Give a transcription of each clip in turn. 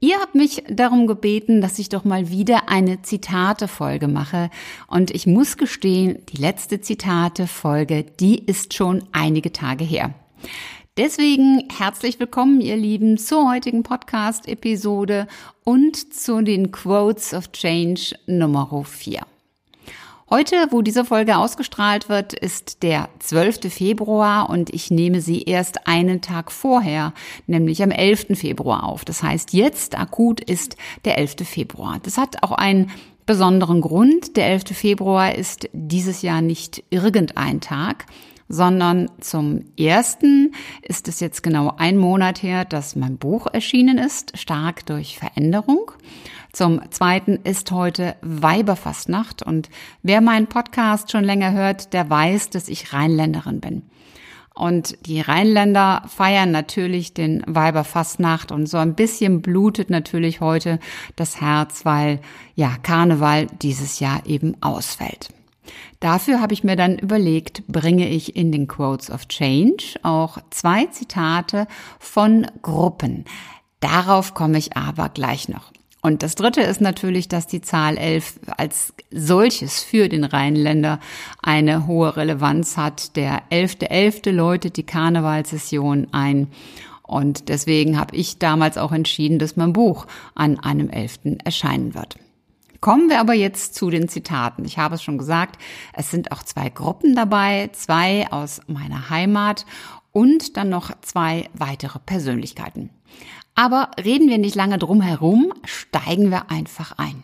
Ihr habt mich darum gebeten, dass ich doch mal wieder eine Zitate-Folge mache. Und ich muss gestehen, die letzte Zitate-Folge, die ist schon einige Tage her. Deswegen herzlich willkommen, ihr Lieben, zur heutigen Podcast-Episode und zu den Quotes of Change Nummer 4. Heute, wo diese Folge ausgestrahlt wird, ist der 12. Februar und ich nehme sie erst einen Tag vorher, nämlich am 11. Februar auf. Das heißt, jetzt akut ist der 11. Februar. Das hat auch einen besonderen Grund. Der 11. Februar ist dieses Jahr nicht irgendein Tag, sondern zum ersten ist es jetzt genau ein Monat her, dass mein Buch erschienen ist, Stark durch Veränderung. Zum Zweiten ist heute Weiberfastnacht und wer meinen Podcast schon länger hört, der weiß, dass ich Rheinländerin bin. Und die Rheinländer feiern natürlich den Weiberfastnacht und so ein bisschen blutet natürlich heute das Herz, weil ja Karneval dieses Jahr eben ausfällt. Dafür habe ich mir dann überlegt, bringe ich in den Quotes of Change auch zwei Zitate von Gruppen. Darauf komme ich aber gleich noch. Und das Dritte ist natürlich, dass die Zahl 11 als solches für den Rheinländer eine hohe Relevanz hat. Der 11.11. .11. läutet die Karnevalssession ein. Und deswegen habe ich damals auch entschieden, dass mein Buch an einem 11. erscheinen wird. Kommen wir aber jetzt zu den Zitaten. Ich habe es schon gesagt, es sind auch zwei Gruppen dabei, zwei aus meiner Heimat und dann noch zwei weitere Persönlichkeiten. Aber reden wir nicht lange drum herum, steigen wir einfach ein.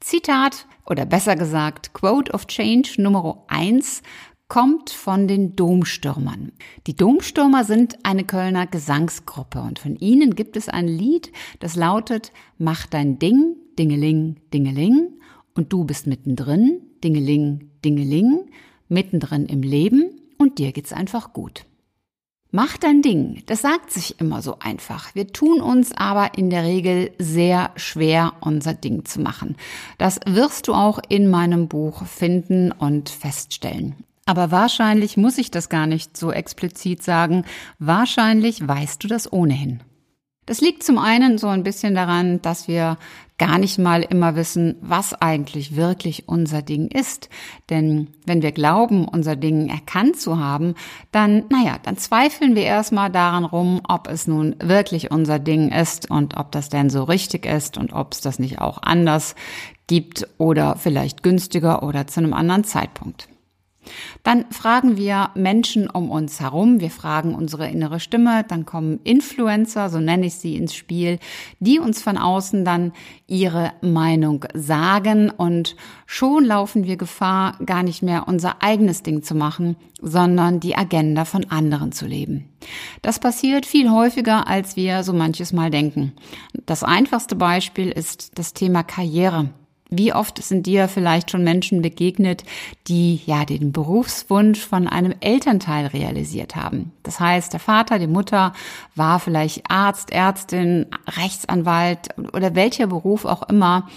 Zitat oder besser gesagt Quote of Change Nummer eins kommt von den Domstürmern. Die Domstürmer sind eine Kölner Gesangsgruppe und von ihnen gibt es ein Lied, das lautet Mach dein Ding, Dingeling, Dingeling und du bist mittendrin, Dingeling, Dingeling, mittendrin im Leben und dir geht's einfach gut. Mach dein Ding. Das sagt sich immer so einfach. Wir tun uns aber in der Regel sehr schwer, unser Ding zu machen. Das wirst du auch in meinem Buch finden und feststellen. Aber wahrscheinlich muss ich das gar nicht so explizit sagen. Wahrscheinlich weißt du das ohnehin. Das liegt zum einen so ein bisschen daran, dass wir gar nicht mal immer wissen, was eigentlich wirklich unser Ding ist. Denn wenn wir glauben, unser Ding erkannt zu haben, dann, naja, dann zweifeln wir erstmal daran rum, ob es nun wirklich unser Ding ist und ob das denn so richtig ist und ob es das nicht auch anders gibt oder vielleicht günstiger oder zu einem anderen Zeitpunkt. Dann fragen wir Menschen um uns herum, wir fragen unsere innere Stimme, dann kommen Influencer, so nenne ich sie, ins Spiel, die uns von außen dann ihre Meinung sagen und schon laufen wir Gefahr, gar nicht mehr unser eigenes Ding zu machen, sondern die Agenda von anderen zu leben. Das passiert viel häufiger, als wir so manches Mal denken. Das einfachste Beispiel ist das Thema Karriere. Wie oft sind dir vielleicht schon Menschen begegnet, die ja den Berufswunsch von einem Elternteil realisiert haben? Das heißt, der Vater, die Mutter war vielleicht Arzt, Ärztin, Rechtsanwalt oder welcher Beruf auch immer.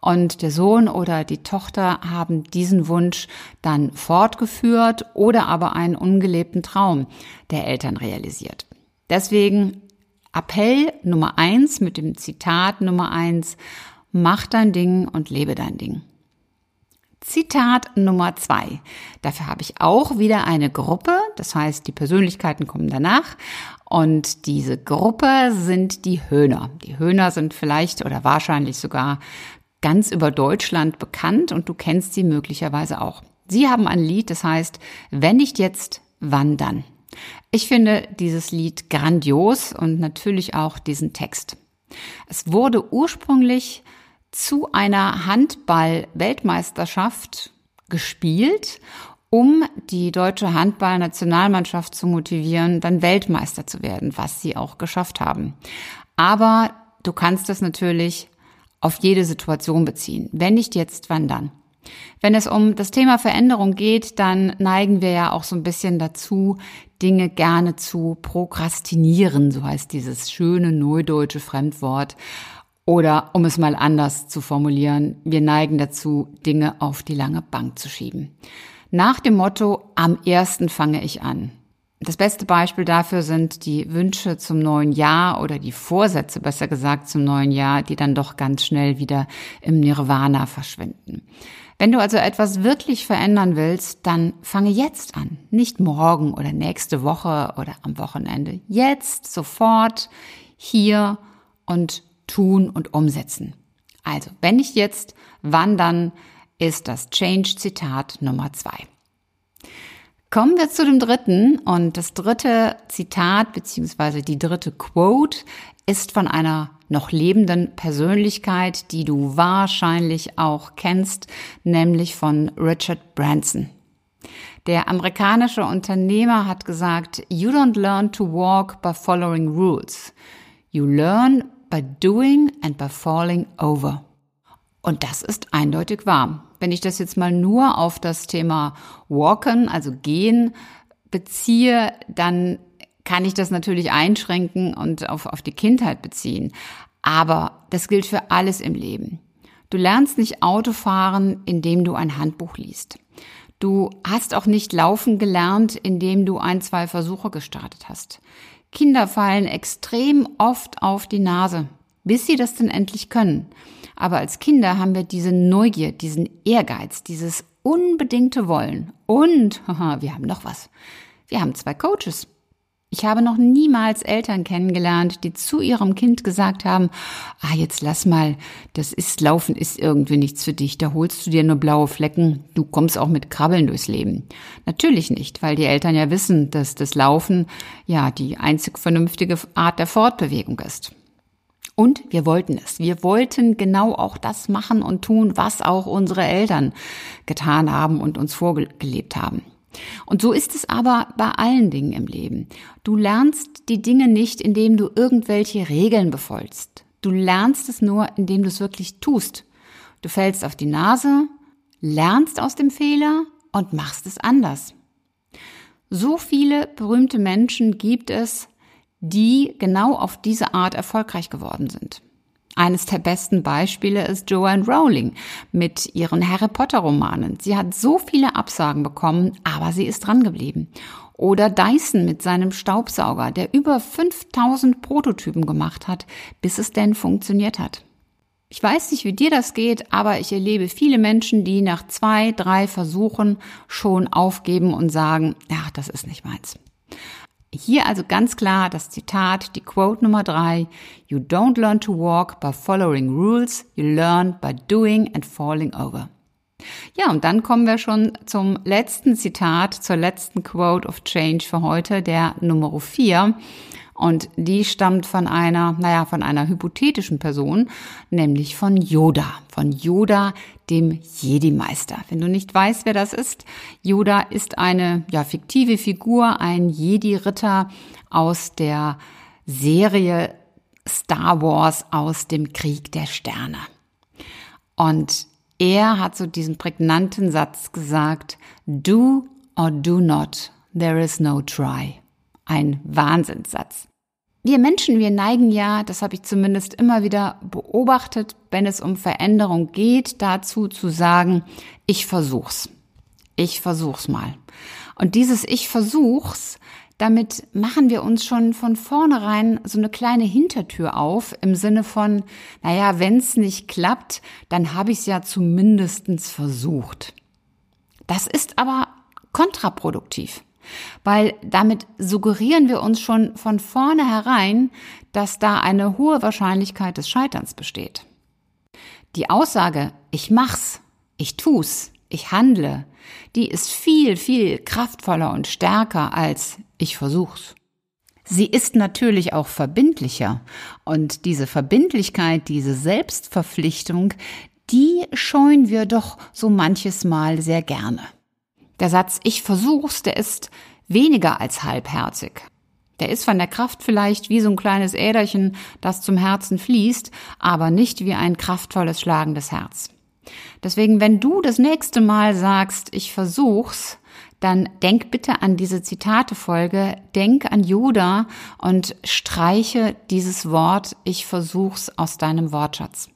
Und der Sohn oder die Tochter haben diesen Wunsch dann fortgeführt oder aber einen ungelebten Traum der Eltern realisiert. Deswegen Appell Nummer eins mit dem Zitat Nummer eins, Mach dein Ding und lebe dein Ding. Zitat Nummer zwei. Dafür habe ich auch wieder eine Gruppe. Das heißt, die Persönlichkeiten kommen danach. Und diese Gruppe sind die Höhner. Die Höhner sind vielleicht oder wahrscheinlich sogar ganz über Deutschland bekannt und du kennst sie möglicherweise auch. Sie haben ein Lied, das heißt, wenn nicht jetzt, wann dann? Ich finde dieses Lied grandios und natürlich auch diesen Text. Es wurde ursprünglich zu einer Handball-Weltmeisterschaft gespielt, um die deutsche Handball-Nationalmannschaft zu motivieren, dann Weltmeister zu werden, was sie auch geschafft haben. Aber du kannst das natürlich auf jede Situation beziehen. Wenn nicht jetzt, wann dann? Wenn es um das Thema Veränderung geht, dann neigen wir ja auch so ein bisschen dazu, Dinge gerne zu prokrastinieren, so heißt dieses schöne neudeutsche Fremdwort. Oder um es mal anders zu formulieren, wir neigen dazu, Dinge auf die lange Bank zu schieben. Nach dem Motto, am ersten fange ich an. Das beste Beispiel dafür sind die Wünsche zum neuen Jahr oder die Vorsätze, besser gesagt, zum neuen Jahr, die dann doch ganz schnell wieder im Nirvana verschwinden. Wenn du also etwas wirklich verändern willst, dann fange jetzt an. Nicht morgen oder nächste Woche oder am Wochenende. Jetzt, sofort, hier und tun und umsetzen. Also, wenn nicht jetzt, wann dann, ist das Change-Zitat Nummer zwei. Kommen wir zu dem dritten und das dritte Zitat beziehungsweise die dritte Quote ist von einer noch lebenden Persönlichkeit, die du wahrscheinlich auch kennst, nämlich von Richard Branson. Der amerikanische Unternehmer hat gesagt, You don't learn to walk by following rules. You learn by doing and by falling over. Und das ist eindeutig wahr. Wenn ich das jetzt mal nur auf das Thema Walken, also gehen, beziehe, dann kann ich das natürlich einschränken und auf, auf die Kindheit beziehen. Aber das gilt für alles im Leben. Du lernst nicht Auto fahren, indem du ein Handbuch liest. Du hast auch nicht laufen gelernt, indem du ein, zwei Versuche gestartet hast. Kinder fallen extrem oft auf die Nase, bis sie das denn endlich können. Aber als Kinder haben wir diese Neugier, diesen Ehrgeiz, dieses unbedingte Wollen. Und, haha, wir haben noch was. Wir haben zwei Coaches. Ich habe noch niemals Eltern kennengelernt, die zu ihrem Kind gesagt haben, ah, jetzt lass mal, das ist Laufen ist irgendwie nichts für dich, da holst du dir nur blaue Flecken, du kommst auch mit Krabbeln durchs Leben. Natürlich nicht, weil die Eltern ja wissen, dass das Laufen ja die einzig vernünftige Art der Fortbewegung ist. Und wir wollten es. Wir wollten genau auch das machen und tun, was auch unsere Eltern getan haben und uns vorgelebt haben. Und so ist es aber bei allen Dingen im Leben. Du lernst die Dinge nicht, indem du irgendwelche Regeln befolgst. Du lernst es nur, indem du es wirklich tust. Du fällst auf die Nase, lernst aus dem Fehler und machst es anders. So viele berühmte Menschen gibt es, die genau auf diese Art erfolgreich geworden sind. Eines der besten Beispiele ist Joanne Rowling mit ihren Harry Potter Romanen. Sie hat so viele Absagen bekommen, aber sie ist dran geblieben. Oder Dyson mit seinem Staubsauger, der über 5000 Prototypen gemacht hat, bis es denn funktioniert hat. Ich weiß nicht, wie dir das geht, aber ich erlebe viele Menschen, die nach zwei, drei Versuchen schon aufgeben und sagen, ja, das ist nicht meins. Hier also ganz klar das Zitat, die Quote Nummer drei. You don't learn to walk by following rules, you learn by doing and falling over. Ja, und dann kommen wir schon zum letzten Zitat, zur letzten Quote of Change für heute, der Nummer vier. Und die stammt von einer, naja, von einer hypothetischen Person, nämlich von Yoda. Von Yoda, dem Jedi-Meister. Wenn du nicht weißt, wer das ist, Yoda ist eine, ja, fiktive Figur, ein Jedi-Ritter aus der Serie Star Wars aus dem Krieg der Sterne. Und er hat so diesen prägnanten Satz gesagt, do or do not, there is no try. Ein Wahnsinnssatz. Wir Menschen, wir neigen ja, das habe ich zumindest immer wieder beobachtet, wenn es um Veränderung geht, dazu zu sagen, ich versuch's. Ich versuch's mal. Und dieses Ich versuch's, damit machen wir uns schon von vornherein so eine kleine Hintertür auf im Sinne von, naja, wenn's nicht klappt, dann habe ich's ja zumindestens versucht. Das ist aber kontraproduktiv weil damit suggerieren wir uns schon von vornherein, dass da eine hohe Wahrscheinlichkeit des Scheiterns besteht. Die Aussage, ich mach's, ich tu's, ich handle, die ist viel, viel kraftvoller und stärker als ich versuch's. Sie ist natürlich auch verbindlicher und diese Verbindlichkeit, diese Selbstverpflichtung, die scheuen wir doch so manches Mal sehr gerne. Der Satz Ich versuch's, der ist weniger als halbherzig. Der ist von der Kraft vielleicht wie so ein kleines Äderchen, das zum Herzen fließt, aber nicht wie ein kraftvolles schlagendes Herz. Deswegen, wenn du das nächste Mal sagst, ich versuch's, dann denk bitte an diese Zitatefolge, denk an Judah und streiche dieses Wort, ich versuch's aus deinem Wortschatz.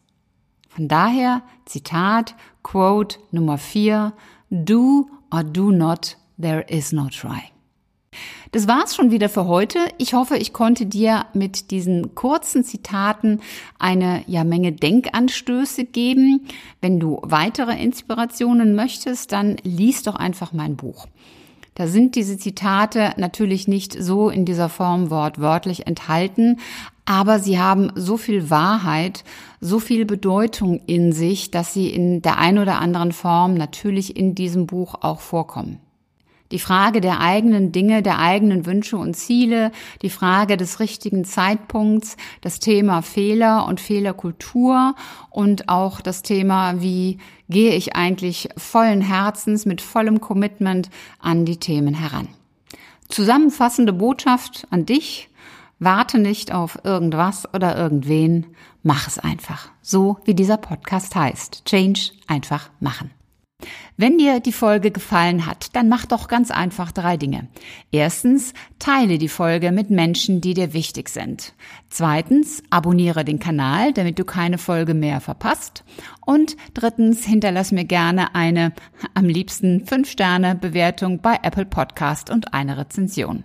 Von daher, Zitat, Quote Nummer 4, do or do not, there is no try. Das war's schon wieder für heute. Ich hoffe, ich konnte dir mit diesen kurzen Zitaten eine ja Menge Denkanstöße geben. Wenn du weitere Inspirationen möchtest, dann lies doch einfach mein Buch. Da sind diese Zitate natürlich nicht so in dieser Form wortwörtlich enthalten, aber sie haben so viel Wahrheit, so viel Bedeutung in sich, dass sie in der ein oder anderen Form natürlich in diesem Buch auch vorkommen. Die Frage der eigenen Dinge, der eigenen Wünsche und Ziele, die Frage des richtigen Zeitpunkts, das Thema Fehler und Fehlerkultur und auch das Thema, wie gehe ich eigentlich vollen Herzens mit vollem Commitment an die Themen heran. Zusammenfassende Botschaft an dich. Warte nicht auf irgendwas oder irgendwen. Mach es einfach. So wie dieser Podcast heißt. Change einfach machen. Wenn dir die Folge gefallen hat, dann mach doch ganz einfach drei Dinge. Erstens, teile die Folge mit Menschen, die dir wichtig sind. Zweitens, abonniere den Kanal, damit du keine Folge mehr verpasst. Und drittens, hinterlass mir gerne eine, am liebsten 5-Sterne-Bewertung bei Apple Podcast und eine Rezension.